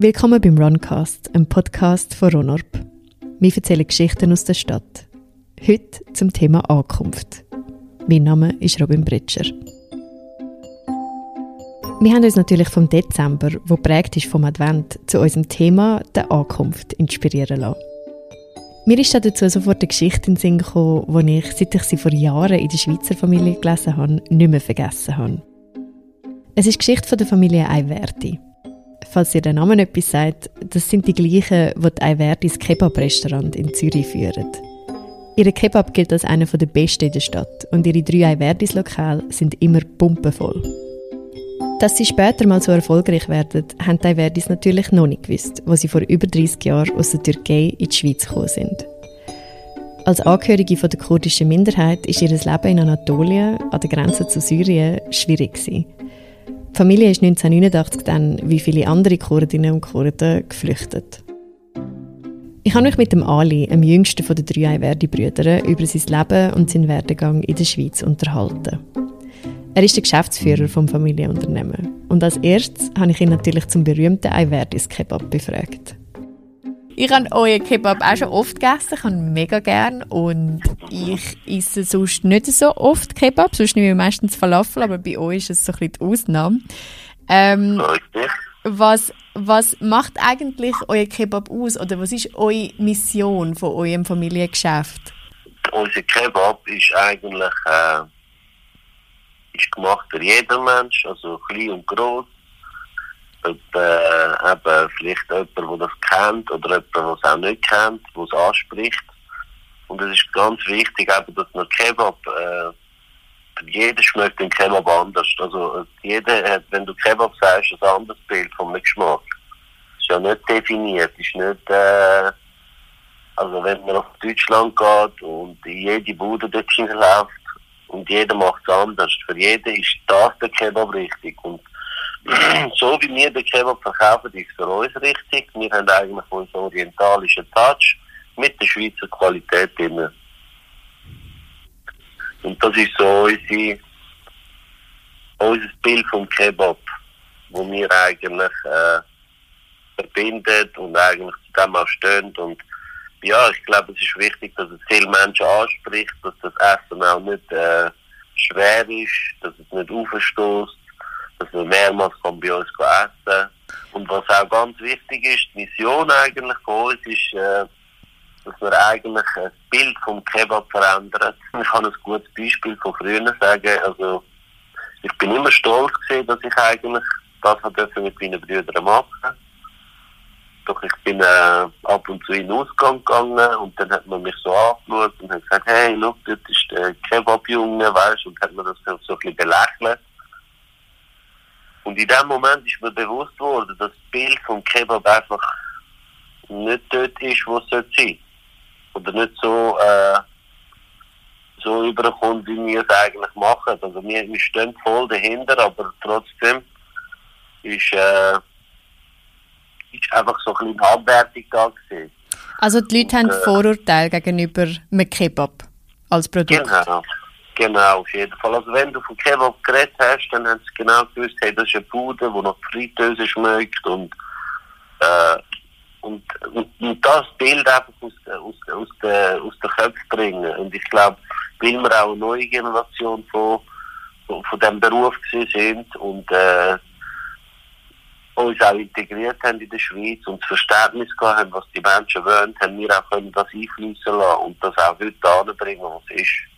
Willkommen beim Runcast, einem Podcast von Ronorp. Wir erzählen Geschichten aus der Stadt. Heute zum Thema Ankunft. Mein Name ist Robin Britscher. Wir haben uns natürlich vom Dezember, wo prägt ist vom Advent, zu unserem Thema der Ankunft inspirieren lassen. Mir ist dazu sofort eine Geschichte in den Sinn gekommen, die ich, seit ich sie vor Jahren in der Schweizer Familie gelesen habe, nicht mehr vergessen habe. Es ist die Geschichte der Familie Ayverdi. Falls ihr der Name etwas sagt, das sind die gleichen, die die Ayverdis Kebab-Restaurant in Zürich führen. Ihre Kebab gilt als einer der besten in der Stadt und ihre drei Ayverdis-Lokale sind immer pumpenvoll. Dass sie später mal so erfolgreich werden, haben die Ayverdis natürlich noch nicht gewusst, wo sie vor über 30 Jahren aus der Türkei in die Schweiz gekommen sind. Als Angehörige von der kurdischen Minderheit ist ihr Leben in Anatolien, an der Grenze zu Syrien, schwierig gewesen. Die Familie ist 1989 dann, wie viele andere Kurdinnen und Kurden, geflüchtet. Ich habe mich mit dem Ali, dem jüngsten der drei Ayverdi-Brüder, über sein Leben und seinen Werdegang in der Schweiz unterhalten. Er ist der Geschäftsführer vom Familienunternehmen. Und als erstes habe ich ihn natürlich zum berühmten Ayverdis Kebab befragt. Ich habe euren Kebab auch schon oft gegessen, ich habe ihn mega gern. Und ich esse sonst nicht so oft Kebab, sonst nehme ich meistens Falafel, aber bei euch ist es so ein bisschen die Ausnahme. Ähm, was, was macht eigentlich euer Kebab aus? Oder was ist eure Mission von eurem Familiengeschäft? Unser Kebab ist eigentlich äh, ist gemacht für jeden Mensch, also klein und groß äh, eben vielleicht jemand, der das kennt oder jemand, der es auch nicht kennt, der es anspricht. Und es ist ganz wichtig, eben, dass man Kebab, äh, jeder schmeckt den Kebab anders. Also jeder hat, wenn du Kebab sagst, ein anderes Bild vom Geschmack. Ist ja nicht definiert, ist nicht, äh, also wenn man nach Deutschland geht und in jede Bude dort läuft und jeder macht es anders. Für jeden ist das der Kebab richtig. Und so wie wir den Kebab verkaufen, ist für uns richtig. Wir haben eigentlich unseren orientalischen Touch mit der Schweizer Qualität drin. Und das ist so unsere, unser Bild vom Kebab, wo wir eigentlich äh, verbindet und eigentlich zu dem auch stehen. Und ja, ich glaube, es ist wichtig, dass es viele Menschen anspricht, dass das Essen auch nicht äh, schwer ist, dass es nicht aufstößt dass man mehrmals bei uns essen. Und was auch ganz wichtig ist, die Mission eigentlich von uns ist, äh, dass wir eigentlich ein Bild vom Kebab verändern. Ich kann ein gutes Beispiel von früher sagen. Also, ich bin immer stolz gewesen, dass ich eigentlich das mit meinen Brüdern machen Doch ich bin äh, ab und zu in den Ausgang gegangen und dann hat man mich so angeschaut und hat gesagt, hey, look, das ist der Kebab-Junge, weißt du, und hat mir das so ein bisschen belächelt. Und in dem Moment ist mir bewusst worden, dass das Bild vom Kebab einfach nicht dort ist, wo es sein sollte. Oder nicht so, äh, so überkommt, wie wir es eigentlich machen. Also wir, wir stehen voll dahinter, aber trotzdem ist, äh, ist einfach so ein bisschen Abwertung da gewesen. Also die Leute Und, haben äh, Vorurteile gegenüber einem Kebab als Produkt? Genau. Genau, auf jeden Fall. Also wenn du von Kebab geredet hast, dann haben sie genau gewusst, hey, das ist eine Bude, die nach Fritteuse schmeckt und, äh, und, und, und, das Bild einfach aus, aus, aus, der, aus der Köpfe bringen. Und ich glaube, weil wir auch eine neue Generation von, von, von diesem Beruf sind und äh, uns auch integriert haben in der Schweiz und das Verständnis gehabt haben, was die Menschen wollen, haben wir auch können das einfließen lassen und das auch heute anbringen, was es ist.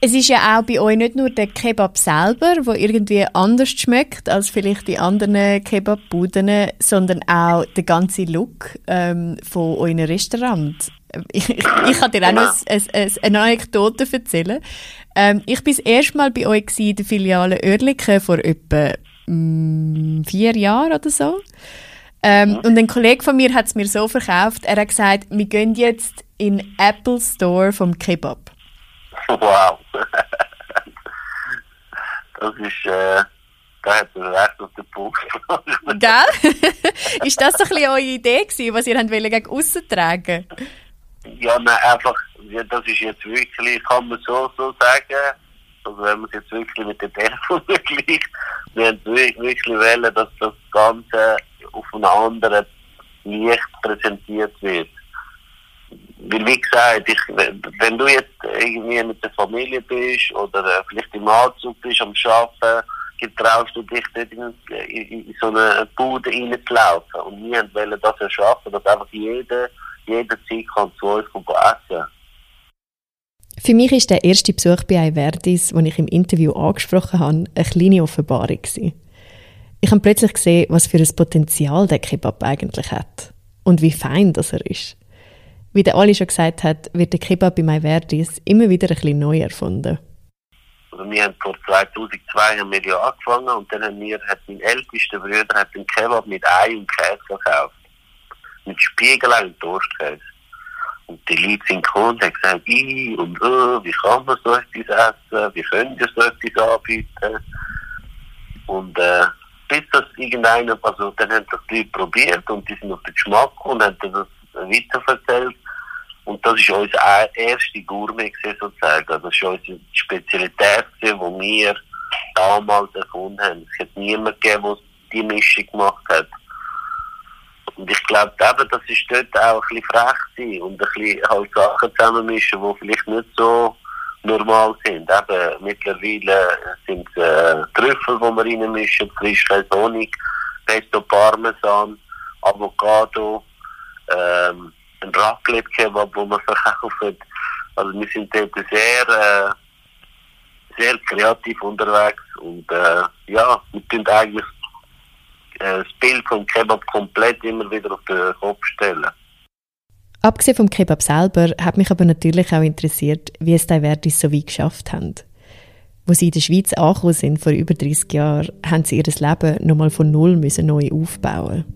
Es ist ja auch bei euch nicht nur der Kebab selber, der irgendwie anders schmeckt als vielleicht die anderen Kebabbuden, sondern auch der ganze Look ähm, von eurem Restaurant. Ich, ich, ich kann dir auch noch eine, eine, eine Anekdote erzählen. Ähm, ich war das erste Mal bei euch in der Filiale Oerlikon vor etwa mh, mm, vier Jahren oder so. Ähm, und ein Kollege von mir hat es mir so verkauft, er hat gesagt, wir gehen jetzt in den Apple Store vom Kebab. Wow. Das ist, äh, da hat er recht auf den Punkt. Gell? ist das so ein bisschen eure Idee gewesen, was ihr wollt gegen aussen tragen? Ja, nein, einfach, ja, das ist jetzt wirklich, kann man so, so sagen, also wenn man es jetzt wirklich mit dem Telefon vergleicht, wir haben wirklich wollen, dass das Ganze auf einem anderen Licht präsentiert wird. Weil, wie gesagt, ich, wenn du jetzt irgendwie mit der Familie bist oder äh, vielleicht im Anzug bist am Arbeiten, getraust du dich dort in, in, in so eine Bude reinzulaufen. Und wir wollen das erschaffen, dass einfach jeder, jederzeit kann zu uns essen kann. Für mich ist der erste Besuch bei Ayverdis, den ich im Interview angesprochen habe, eine kleine Offenbarung. Ich habe plötzlich gesehen, was für ein Potenzial der Kebab eigentlich hat und wie fein das er ist. Wie der Ali schon gesagt hat, wird der Kebab bei Ayverdis immer wieder ein bisschen neu erfunden. Also wir haben vor 2002 haben wir ja angefangen und dann haben wir, hat mein ältester Bruder hat den Kebab mit Ei und Käse verkauft. Mit Spiegelei und Toastkäse. Und die Leute sind gekommen und haben gesagt, I und oh, wie kann man so etwas essen, wie können wir so etwas anbieten. Und äh, bis das irgendeiner, also dann haben das die Leute probiert und die sind auf den Geschmack und haben das weiterverzählt. Und das ist unsere erste Gourmet sozusagen. Also das ist unsere Spezialität, die wir damals erfunden haben. Es hat niemand gegeben, der die Mischung gemacht hat. Und ich glaube, eben, das ist dort auch ein bisschen frech sein und ein bisschen halt Sachen zusammenmischen, die vielleicht nicht so normal sind. Eben, mittlerweile sind es äh, Trüffel, die wir reinmischen, Frischkäse, Honig, Pesto Parmesan, Avocado, ähm, ein Raclette-Kebab, wo man verkauft. Also wir sind dort sehr, äh, sehr kreativ unterwegs und äh, ja, wir tun eigentlich äh, das Bild vom Kebab komplett immer wieder auf den Kopf stellen. Abgesehen vom Kebab selber hat mich aber natürlich auch interessiert, wie es die Verdis so weit geschafft haben. Wo sie in der Schweiz angekommen sind, vor über 30 Jahren, haben sie ihr Leben nochmal von Null müssen neu aufbauen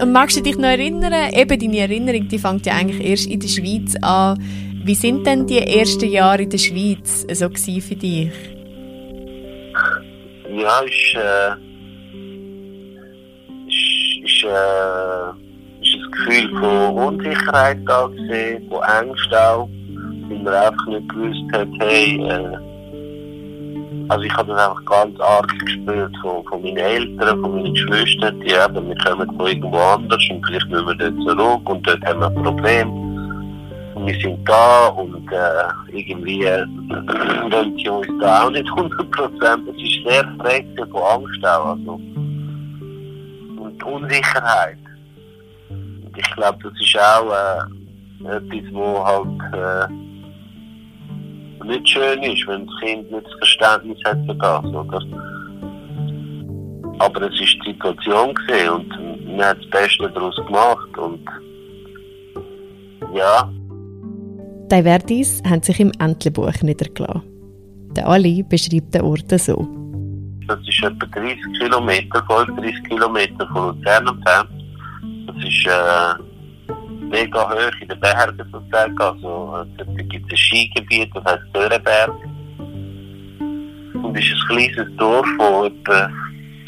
Und magst du dich noch erinnern, eben deine Erinnerung, die fängt ja eigentlich erst in der Schweiz an. Wie sind denn die ersten Jahre in der Schweiz so für dich? Ja, ist, äh, ist, äh, ist ein Gefühl von Unsicherheit da gesehen, von Angst auch, weil man einfach nicht gewusst hat, hey, äh, also ich habe das einfach ganz arg gespürt von, von meinen Eltern, von meinen Geschwistern, die eben, wir kommen von irgendwo anders und vielleicht müssen wir dort zurück und dort haben wir ein Problem. Und wir sind da und äh, irgendwie äh, wollen sie uns da auch nicht 100 Prozent. Es ist sehr prägt von Angst auch. Also. Und Unsicherheit. Und ich glaube, das ist auch äh, etwas, wo halt äh, nicht schön ist, wenn das Kind nicht das Verständnis hat für das, oder? Aber es war die Situation gewesen und wir haben das Beste daraus gemacht und ja. Die Verdis haben sich im Entlebuch niedergelassen. Der Ali beschreibt den Ort so. Das ist etwa 30 Kilometer, 35 Kilometer von Luzern entfernt. Das ist äh, mega hoch in den Bergen sozusagen. Also, da gibt es ein Skigebiet, das heißt Dörenberg. Und es ist ein kleines Dorf, wo etwa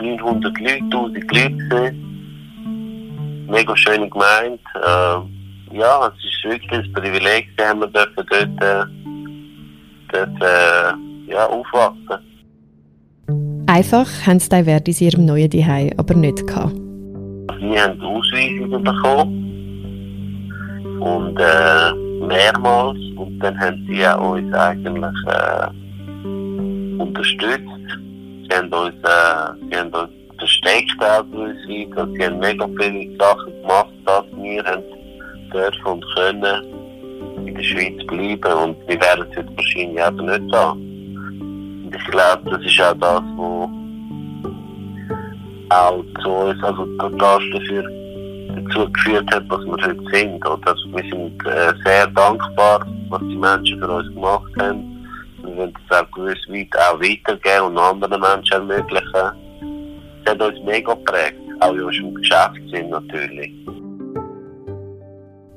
900 Leute, 1000 Leute sind. Mega schöne Gemeinde. Äh, ja, es ist wirklich ein Privileg, haben wir dürfen dort, äh, dort äh, ja, aufwachsen. Einfach haben sie die Verdis in ihrem neuen Zuhause aber nicht gehabt. Wir haben Ausweisungen bekommen. Und äh, mehrmals. Und dann haben sie ja uns eigentlich äh, unterstützt. Sie haben uns, äh, sie haben uns versteckt auch ausweisen. Also sie haben mega viele Sachen gemacht, dass wir haben dürfen und können in der Schweiz bleiben. Und wir wären jetzt wahrscheinlich eben nicht. Und ich glaube, das ist auch das, was auch zu uns, also das dafür dazu geführt hat, was wir heute sind. Oder? Wir sind äh, sehr dankbar, was die Menschen für uns gemacht haben. Wir wollen das auch gewiss weit auch weitergeben und anderen Menschen ermöglichen. Es hat uns mega geprägt, auch in unserem Geschäftssinn natürlich.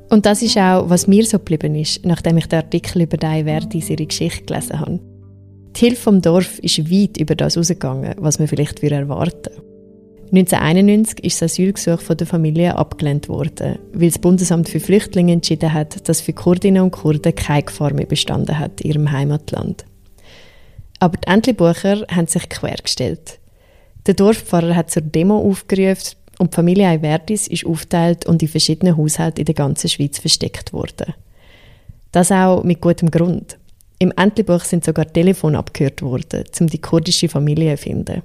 Und das ist auch, was mir so geblieben ist, nachdem ich den Artikel über die Verdis ihre Geschichte gelesen habe. Die Hilfe vom Dorf ist weit über das herausgegangen, was man vielleicht erwarten würde. 1991 ist das Asylgesuch von der Familie abgelehnt worden, weil das Bundesamt für Flüchtlinge entschieden hat, dass für Kurdinnen und Kurden keine Gefahr mehr bestanden hat in ihrem Heimatland. Aber die Entlebucher haben sich quergestellt. Der Dorfpfarrer hat zur Demo aufgerufen und die Familie Ayverdis ist aufgeteilt und in verschiedenen Haushalten in der ganzen Schweiz versteckt worden. Das auch mit gutem Grund. Im Entlebuch sind sogar Telefone abgehört worden, um die kurdische Familie zu finden.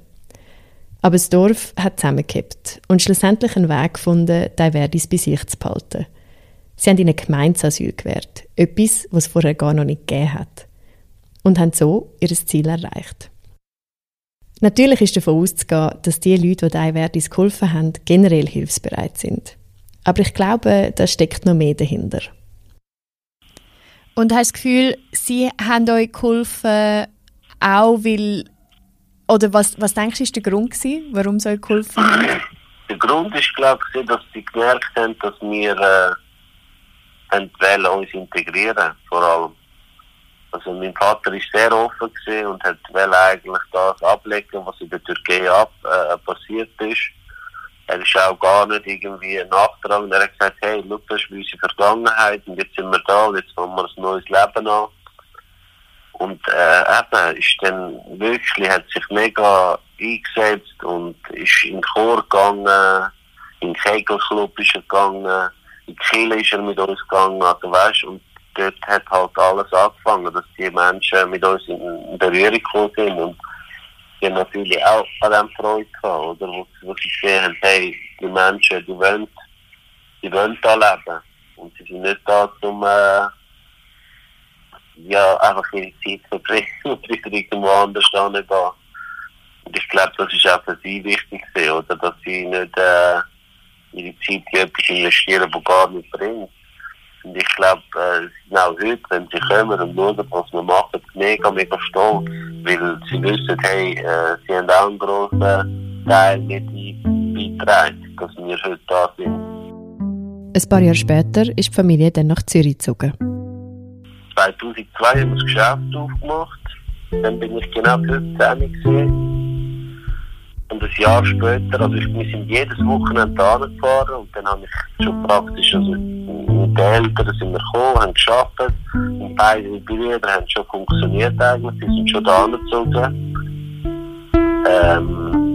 Aber das Dorf hat zusammengekippt und schlussendlich einen Weg gefunden, die Verdis bei sich zu behalten. Sie haben ihnen Gemeinsasyl gewährt, etwas, was es vorher gar noch nicht gegeben hat. Und haben so ihr Ziel erreicht. Natürlich ist davon auszugehen, dass die Leute, die die Verdis geholfen haben, generell hilfsbereit sind. Aber ich glaube, da steckt noch mehr dahinter. Und hast das Gefühl, sie haben euch geholfen, auch weil, oder was, was denkst du, ist der Grund gewesen, warum sie euch geholfen haben? Der Grund ist, glaube ich, dass sie gemerkt haben, dass wir äh, uns integrieren vor allem. Also mein Vater ist sehr offen gewesen und hat eigentlich das ablegen, was in der Türkei ab, äh, passiert ist. Er ist auch gar nicht irgendwie nachtragend. Er hat gesagt, hey, schau, das ist unsere Vergangenheit und jetzt sind wir da und jetzt wollen wir ein neues Leben an. Und äh, eben, ist dann wirklich, hat sich mega eingesetzt und ist in den Chor gegangen, in den Kegelclub ist er gegangen, in die Kirche ist er mit uns gegangen, also weißt, und dort hat halt alles angefangen, dass die Menschen mit uns in Berührung gekommen sind und die natürlich auch an dem Freude gehabt, oder? Wo, sie gesehen haben, hey, die Menschen, die wollen, die wollen da leben. Und sie sind nicht da, um, äh, ja, einfach ihre Zeit verbringen und wieder irgendwo anders hingehen. Und ich glaube, das ist auch für sie wichtig oder? Dass sie nicht, äh, ihre Zeit in etwas investieren, das gar nicht bringt. Und ich glaube, äh, heute, wenn sie kommen und schauen, was wir machen, mega, mega stolz. Weil sie wissen, hey, äh, sie haben auch einen grossen Teil mit beitragen, dass wir heute da sind. Ein paar Jahre später ist die Familie dann nach Zürich gezogen. 2002 haben wir das Geschäft aufgemacht. Dann bin ich genau 15 gewesen. Und ein Jahr später, also wir sind jedes Wochenende da gefahren und dann habe ich schon praktisch, also mit den Eltern sind wir gekommen, haben geschafft und beide Brüder haben schon funktioniert eigentlich, die sind schon da gezogen. Ähm,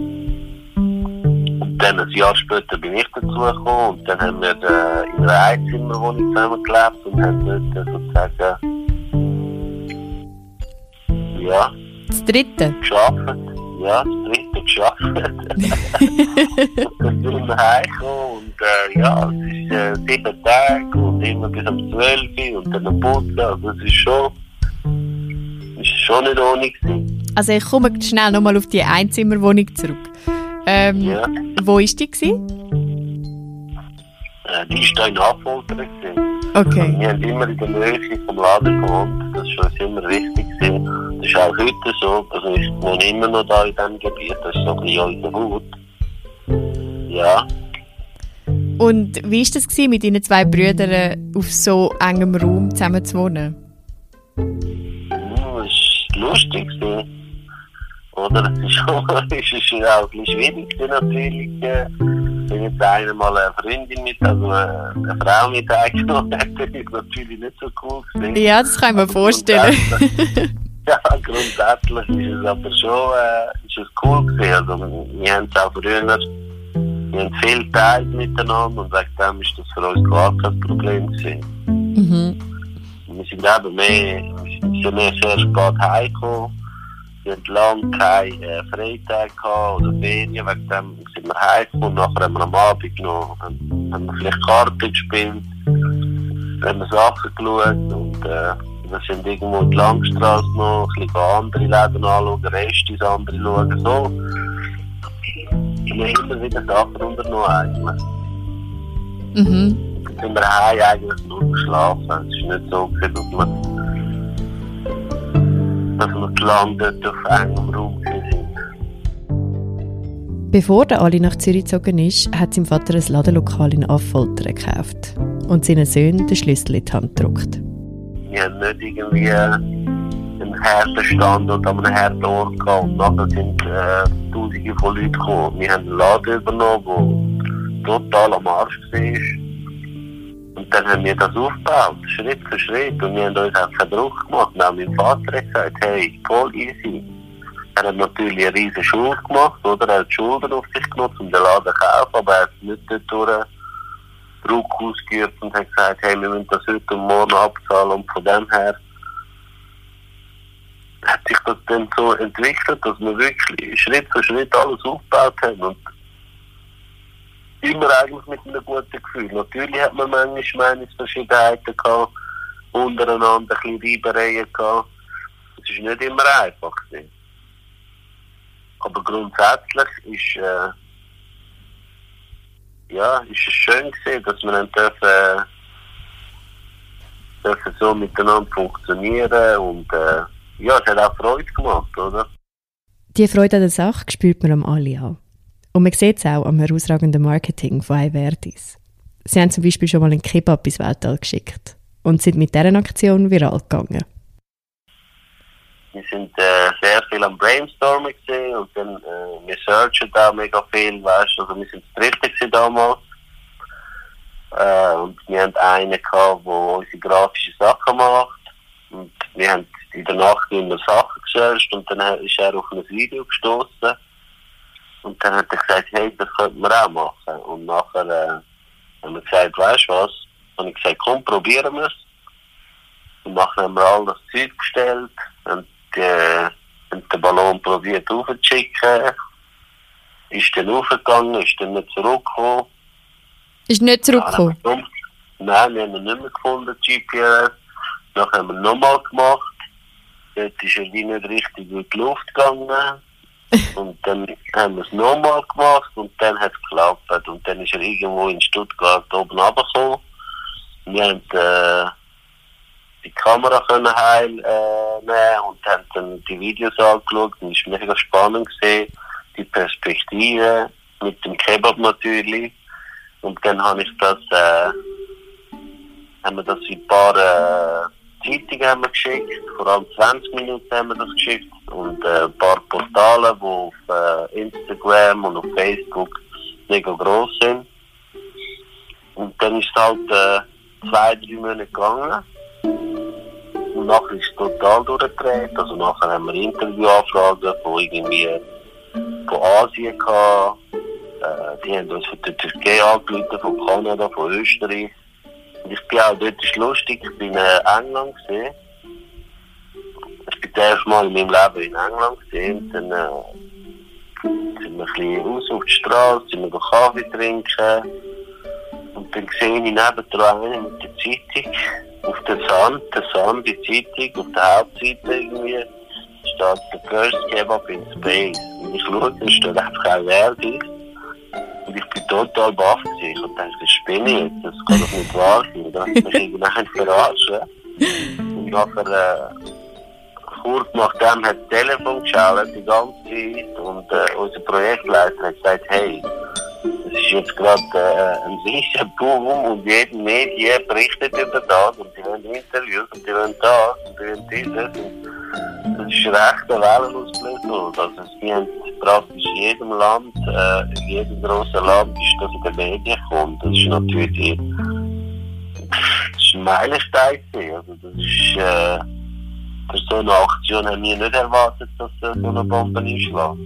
dann ein Jahr später bin ich dazu gekommen und dann haben wir äh, in einer Einzimmerwohnung zusammen gelebt und haben dort sozusagen ja, das dritte? geschafft ja, das dritte geschafft. dann sind wir heimgekommen und äh, ja, es ist äh, sieben Tage und immer bis um zwölf und dann ein putzen. Also es ist schon, ist schon nicht ohne gewesen. Also ich komme schnell nochmal auf die Einzimmerwohnung zurück. Ähm, ja. Wo war die? Gewesen? Äh, die war in Affolter. Okay. Wir haben immer in der Nähe vom Laden gewohnt. Das war uns immer wichtig. Gewesen. Das ist auch heute so. Also ich wohne immer noch da in diesem Gebiet. Das ist so ein bisschen unser Haut. Ja. Und wie war das gewesen, mit deinen zwei Brüdern auf so engem Raum zusammen zu wohnen? Ja, es war lustig. Oder? Es ist ist auch ein bisschen schwierig natürlich. Äh, wenn jetzt einer mal eine Freundin mit, also eine Frau mit eingenommen das ist natürlich nicht so cool gewesen. Ja, das kann ich mir vorstellen. ja, grundsätzlich ist es aber schon äh, ist es cool gewesen. Also, wir haben es auch früher, wir haben viel Zeit miteinander und wegen dem ist das für uns gar kein Problem gewesen. Mhm. Wir sind eben mehr, wir sind mehr sehr spät heimgekommen. Wir hatten lange keine äh, Freitage oder Ferien, wegen dem sind wir heimgekommen. Nachher haben wir am Abend noch haben, haben wir vielleicht Karten gespielt, haben wir Sachen geschaut und äh, wir sind irgendwo in die Langstrasse noch, ein bisschen andere Läden anschauen, Restis andere schauen, so. Wir haben immer wieder Sachen unternommen eigentlich. Mhm. Dann sind wir heim eigentlich nur geschlafen. Es ist nicht so, dass wir, dass wir gelandet auf engem Raum sind. Bevor der Ali nach Zürich gezogen ist, hat sein Vater ein Ladenlokal in Affoltern gekauft und seinen Söhnen den Schlüssel in die Hand gedruckt. Wir haben nicht irgendwie einen harten Standort an einem harten Ort gehabt und nachher sind äh, Tausende von Leuten gekommen. Wir haben einen Laden übernommen, der total am Arsch war. Und dann haben wir das aufgebaut, Schritt für Schritt. Und wir haben uns auch keinen Druck gemacht. Und auch mein Vater gesagt, hey, voll easy. er hat natürlich eine riesige Schuld gemacht, oder? Er hat Schulden auf sich genommen, um den Laden zu kaufen, aber er hat nicht durch Druck ausgeübt und hat gesagt, hey, wir müssen das heute und morgen abzahlen und von dem her hat sich das dann so entwickelt, dass wir wirklich Schritt für Schritt alles aufgebaut haben und immer eigentlich mit einem guten Gefühl. Natürlich hat man manchmal Meinungsverschiedenheiten gehabt, untereinander ein bisschen Reibereien gehabt. Es war nicht immer einfach. Gewesen. Aber grundsätzlich ist, äh, ja, ist es schön gewesen, dass wir dann dürfen, dürfen so miteinander funktionieren und äh, ja, es hat auch Freude gemacht, oder? Die Freude an der Sache spürt man am alle an. Und man sieht es auch am herausragenden Marketing von Iverdis. Sie haben zum Beispiel schon mal einen Kebab ins Weltall geschickt und sind mit dieser Aktion viral gegangen. Wir sind äh, sehr viel am Brainstormen und dann äh, wir searchen da mega viel, weißt also wir sind das damals. Äh, und wir haben einen gehabt, der unsere grafische Sachen macht. Und wir haben in der Nacht immer Sachen gesearcht und dann ist er auf ein Video gestoßen. Und dann hat er gesagt, hey, das könnten wir auch machen. Und nachher haben wir gesagt, weißt du was? Und ich gesagt, komm, probieren wir es. Und nachher haben wir all das Zeug gestellt und, äh, und den Ballon probiert aufzuschicken. Ist dann aufgegangen, ist dann nicht zurückgekommen. Ist nicht zurückgekommen? Nein, wir haben ihn nicht mehr gefunden, GPS. Dann haben wir nochmal gemacht. Dort ist er wie nicht richtig in die Luft gegangen. Und dann haben wir es nochmal gemacht und dann hat es geklappt. Und dann ist er irgendwo in Stuttgart oben runtergekommen. Wir haben äh, die Kamera können heil äh, nehmen und haben dann die Videos angeschaut und es war mega spannend gesehen, die Perspektive mit dem Kebab natürlich. Und dann habe ich das, äh, haben wir das in ein paar äh, Zeitungen haben wir geschickt, vor allem 20 Minuten haben wir das geschickt und äh, ein paar Portale, die auf äh, Instagram und auf Facebook mega groß sind. Und dann ist es halt äh, zwei, drei Monate gegangen. Und nachher ist es total durchgedreht. Also nachher haben wir Interviewanfragen von irgendwie von Asien gehabt. Äh, die haben uns von der Türkei angerufen, von Kanada, von Österreich. Ich bin auch dort ist lustig, ich bin in England gesehen. Ich bin das erste Mal in meinem Leben in England gesehen. Dann äh, sind wir ein bisschen raus auf die Straße, sind wir Kaffee trinken. Und dann sehe ich nebendran einen mit der Zeitung auf der Sand, der Sand, die Zeitung, auf der Hauptseite irgendwie, steht der First Kebab in Space. Und ich schaue, da steht einfach auch Werbung. Und ich bin total baff gewesen. Ich dachte, das spinne ich jetzt, das kann doch nicht wahr sein. Da hat mich irgendwann verarschen. Und nachher, äh, kurz nachdem hat das Telefon geschaltet, die ganze Zeit. Und äh, unser Projektleiter hat gesagt, hey, es ist jetzt gerade äh, ein riesiger Boom und jede Medien berichtet über das und die wollen Interviews und die wollen das und die wollen dieses. Und das ist recht ein Wellenausbruch. Also sie haben praktisch in jedem Land, äh, in jedem grossen Land ist das in den Medien gekommen. Das ist natürlich das ist ein Meilenstein. Also das ist äh, für so eine Aktion haben wir nicht erwartet, dass äh, so eine Bombe einschlägt.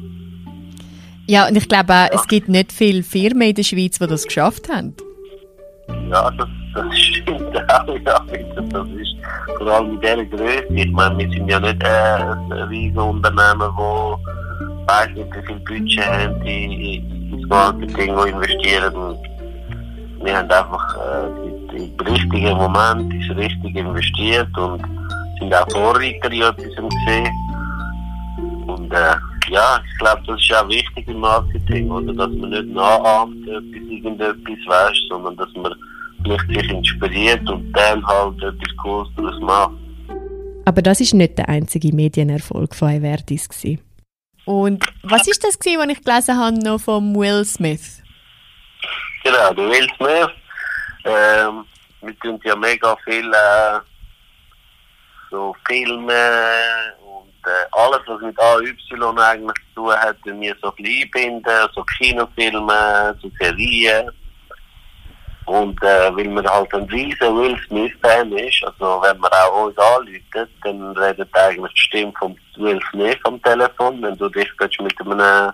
Ja, und ich glaube auch, es gibt nicht viele Firmen in der Schweiz, die das geschafft haben. Ja, das, das stimmt auch, ja. Das ist vor allem in dieser Größe. Ich meine, wir sind ja nicht äh, ein riesiges Unternehmen, wo weiß nicht, wie viel Budget haben, die ins Marketing investieren. Und wir haben einfach äh, im richtigen Moment ist richtig investiert und sind auch Vorreiter in etwas gesehen. Und äh, ja, ich glaube, das ist auch wichtig im Marketing, oder? Dass man nicht nachahmt, etwas, irgendetwas, weißt, sondern dass man sich inspiriert und dann halt etwas Cooles daraus macht. Aber das ist nicht der einzige Medienerfolg von. Gewesen. Und was ist das, gewesen, was ich gelesen habe noch von Will Smith? Genau, der Will Smith. Ähm, wir tun ja mega viel äh, so Filme und äh, alles, was mit AY eigentlich zu tun hat, wir so einbinden, so Kinofilme, so Serien. Und äh, weil man halt ein riesen Will Smith-Fan ist, also wenn man auch uns anläutet, dann redet eigentlich die Stimme von Will Smith am Telefon, wenn du dich mit einem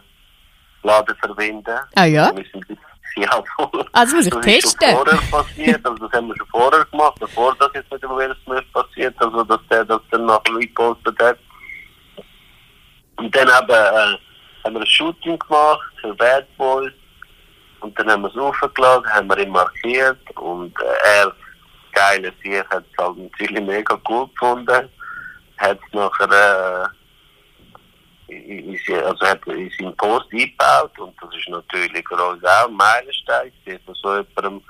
Laden verbinden. Ah ja? Müssen ja, voll. Also muss ich das testen. Ist schon vorher passiert, also das haben wir schon vorher gemacht, bevor das jetzt mit dem Will Smith passiert, also dass der das dann nachher repostet hat. Und dann haben, äh, haben wir ein Shooting gemacht für Bad Boys und dann haben wir es aufgeladen, haben wir ihn markiert und äh, er, geile Sieg, hat es halt natürlich mega cool gefunden, hat es nachher äh, also hat in seinen Post eingebaut und das ist natürlich für uns auch ein Meilenstein, dass so jemandem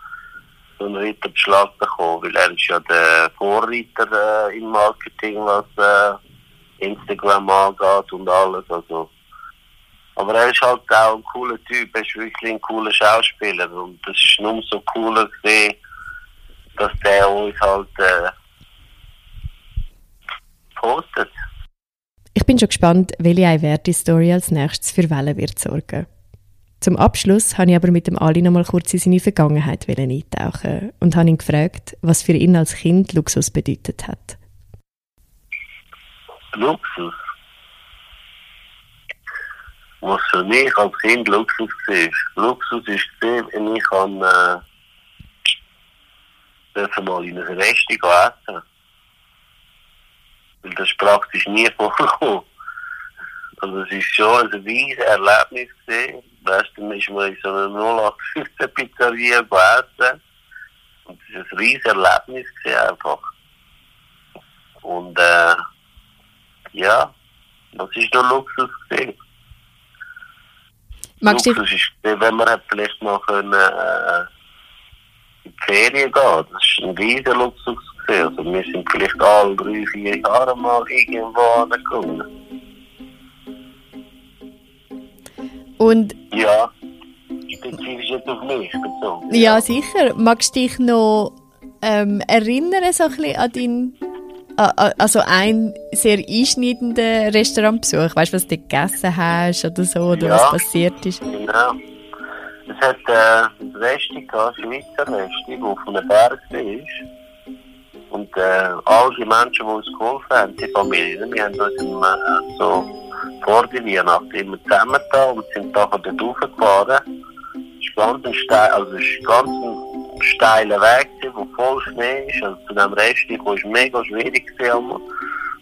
so einen Ritterbeschlag bekommen, weil er ist ja der Vorreiter äh, im Marketing, was äh, Instagram angeht und alles, also aber er ist halt auch ein cooler Typ, er ist wirklich ein cooler Schauspieler und das ist nur so cooler gesehen, dass der uns halt äh, postet. Ich bin schon gespannt, welche Einwerte-Story als nächstes für Wellen wird sorgen. Zum Abschluss habe ich aber mit dem Ali noch mal kurz in seine Vergangenheit eintauchen und habe ihn gefragt, was für ihn als Kind Luxus bedeutet hat. Luxus? Was für mich als Kind Luxus war? Luxus gesehen, wenn ich an äh, mal in ein Restaurant essen. Weil das ist praktisch nie vorgekommen. Also es ist schon ein riesiges Erlebnis gesehen. Weißt du, ist man in so einer 0815 Pizzeria gegessen. Und es ist ein riesiges Erlebnis einfach. Und äh, ja, das ist noch Luxus gesehen. Magst Luxus ist wenn man vielleicht noch können, äh, in die Ferien gehen. Das ist ein riesiger Luxus. Also wir sind vielleicht alle drei, vier Jahre mal irgendwo angekommen. und Ja, spezifisch jetzt auf mich bezogen. ja, sicher. Magst du dich noch ähm, erinnern, so ein bisschen an deinen, also einen sehr einschneidenden Restaurantbesuch? Weißt du, was du gegessen hast oder so, oder Ja. was passiert ist? Genau. Es hat äh, ein Resti gehabt, Schweizer Resti, das auf einem Berg ist. Und äh, all die Menschen, die uns geholfen haben, die Familien, wir haben uns im, äh, so vor der Weihnacht immer zusammengetan und sind nachher dort hochgefahren. Es ist ganz ein steil, also ist ganz ein steiler Weg, wo voll Schnee ist. Also zu dem Resti war es mega schwierig. gewesen.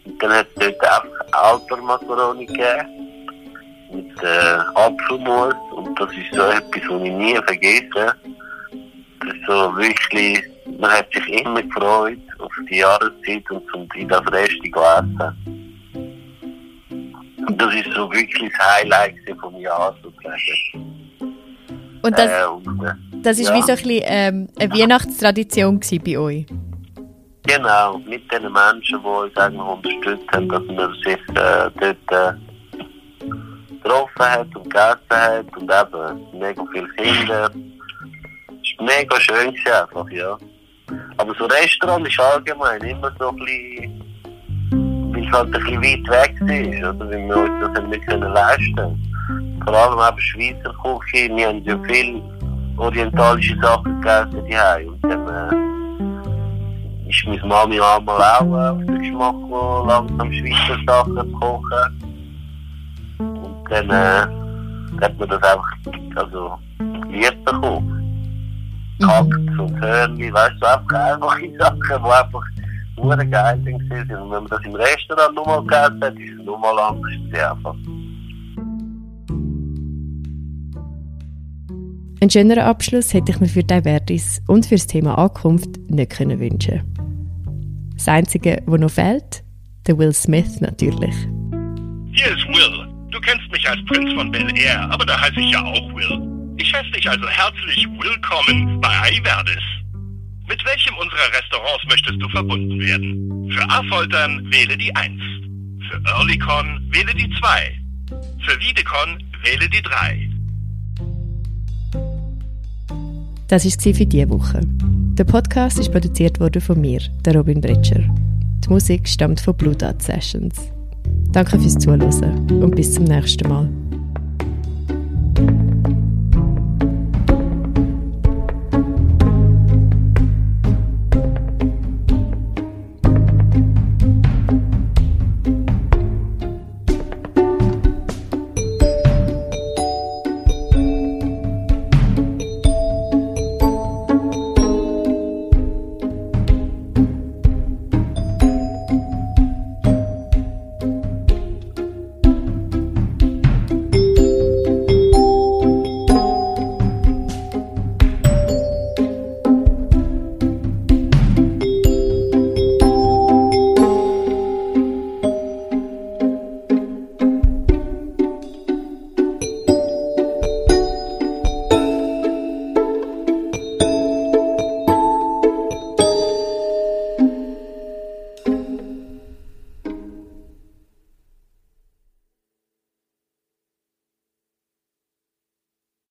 Und dann hat es dort einfach Alpermacaroni gegeben mit äh, Apfelmus und das ist so etwas, was ich nie vergesse. Das ist so wirklich, man hat sich immer gefreut auf die Jahreszeit und zum in das Resti zu essen. Und das ist so wirklich das Highlight vom Jahr sozusagen. Und das, Äh, und, äh, das ist ja. wie so ein bisschen, ähm, eine Weihnachtstradition bei euch. Genau, mit den Menschen, die uns eigentlich unterstützt haben, dass man sich äh, dort äh, getroffen hat und gegessen hat und eben mega viele Kinder. Es war mega schön gewesen einfach, ja. Aber so Restaurant ist allgemein immer so ein bisschen, weil es halt ein bisschen weit weg ist, oder? Weil wir uns das nicht können leisten Vor allem eben Schweizer Küche, wir haben ja viel orientalische Sachen gegessen die und dann äh, ist meine Mami einmal auch äh, auf den Geschmack gekommen, langsam Schweizer Sachen zu kochen. Und dann äh, hat man das einfach also, lieb bekommen. Kackt und Hörnli, weißt du, einfach einfache Sachen, die einfach nur geil sind. Und wenn man das im Restaurant nochmal gegessen hat, ist es nochmal anders einfach. Einen schöneren Abschluss hätte ich mir für Divertis und für das Thema Ankunft nicht können wünschen. Das Einzige, was noch fehlt, der Will Smith natürlich. Hier ist Will. Du kennst mich als Prinz von Bel Air, aber da heiße ich ja auch Will. Ich heiße dich also herzlich willkommen bei Ayverdis. Mit welchem unserer Restaurants möchtest du verbunden werden? Für Affoltern wähle die 1. Für Earlycon wähle die 2. Für Wiedecon wähle die 3. Das war für diese Woche. Der Podcast ist produziert worden von mir, der Robin Bretscher. Die Musik stammt von Blue Dot Sessions. Danke fürs Zuhören und bis zum nächsten Mal.